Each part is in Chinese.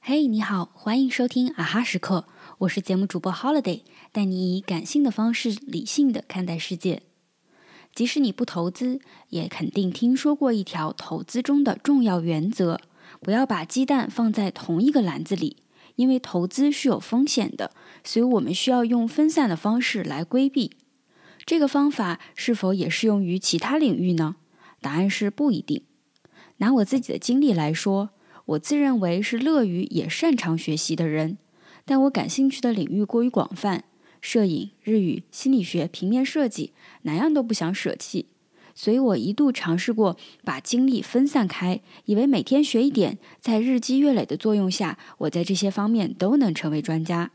嘿，你好，欢迎收听啊哈时刻，我是节目主播 Holiday，带你以感性的方式理性的看待世界。即使你不投资，也肯定听说过一条投资中的重要原则：不要把鸡蛋放在同一个篮子里。因为投资是有风险的，所以我们需要用分散的方式来规避。这个方法是否也适用于其他领域呢？答案是不一定。拿我自己的经历来说，我自认为是乐于也擅长学习的人，但我感兴趣的领域过于广泛，摄影、日语、心理学、平面设计，哪样都不想舍弃。所以我一度尝试过把精力分散开，以为每天学一点，在日积月累的作用下，我在这些方面都能成为专家。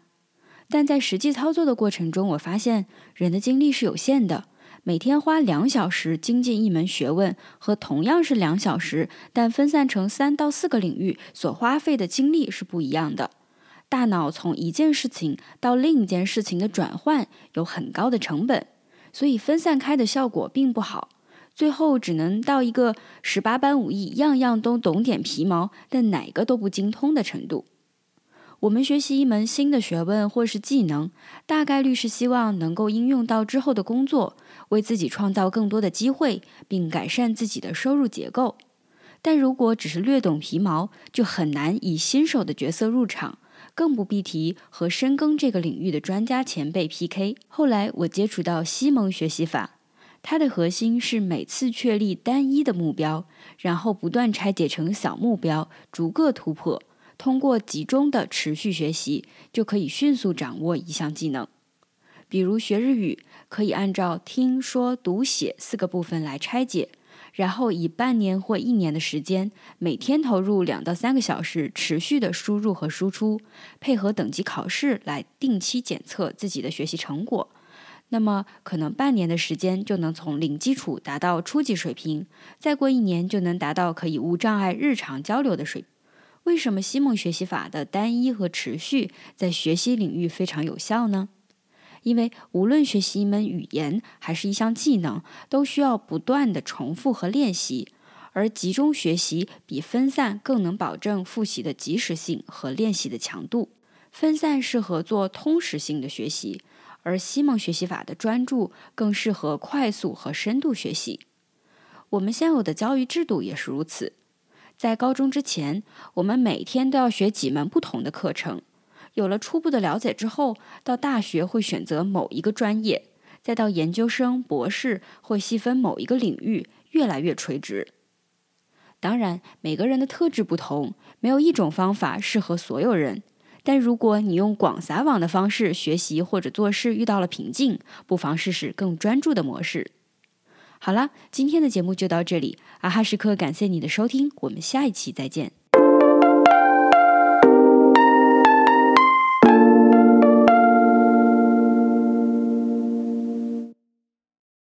但在实际操作的过程中，我发现人的精力是有限的。每天花两小时精进一门学问，和同样是两小时，但分散成三到四个领域所花费的精力是不一样的。大脑从一件事情到另一件事情的转换有很高的成本，所以分散开的效果并不好。最后只能到一个十八般武艺，样样都懂点皮毛，但哪个都不精通的程度。我们学习一门新的学问或是技能，大概率是希望能够应用到之后的工作，为自己创造更多的机会，并改善自己的收入结构。但如果只是略懂皮毛，就很难以新手的角色入场，更不必提和深耕这个领域的专家前辈 PK。后来我接触到西蒙学习法。它的核心是每次确立单一的目标，然后不断拆解成小目标，逐个突破。通过集中的持续学习，就可以迅速掌握一项技能。比如学日语，可以按照听说读写四个部分来拆解，然后以半年或一年的时间，每天投入两到三个小时，持续的输入和输出，配合等级考试来定期检测自己的学习成果。那么，可能半年的时间就能从零基础达到初级水平，再过一年就能达到可以无障碍日常交流的水平。为什么西蒙学习法的单一和持续在学习领域非常有效呢？因为无论学习一门语言还是一项技能，都需要不断的重复和练习，而集中学习比分散更能保证复习的及时性和练习的强度。分散适合做通识性的学习。而西蒙学习法的专注更适合快速和深度学习。我们现有的教育制度也是如此。在高中之前，我们每天都要学几门不同的课程。有了初步的了解之后，到大学会选择某一个专业，再到研究生、博士会细分某一个领域，越来越垂直。当然，每个人的特质不同，没有一种方法适合所有人。但如果你用广撒网的方式学习或者做事遇到了瓶颈，不妨试试更专注的模式。好啦，今天的节目就到这里，阿哈时刻感谢你的收听，我们下一期再见。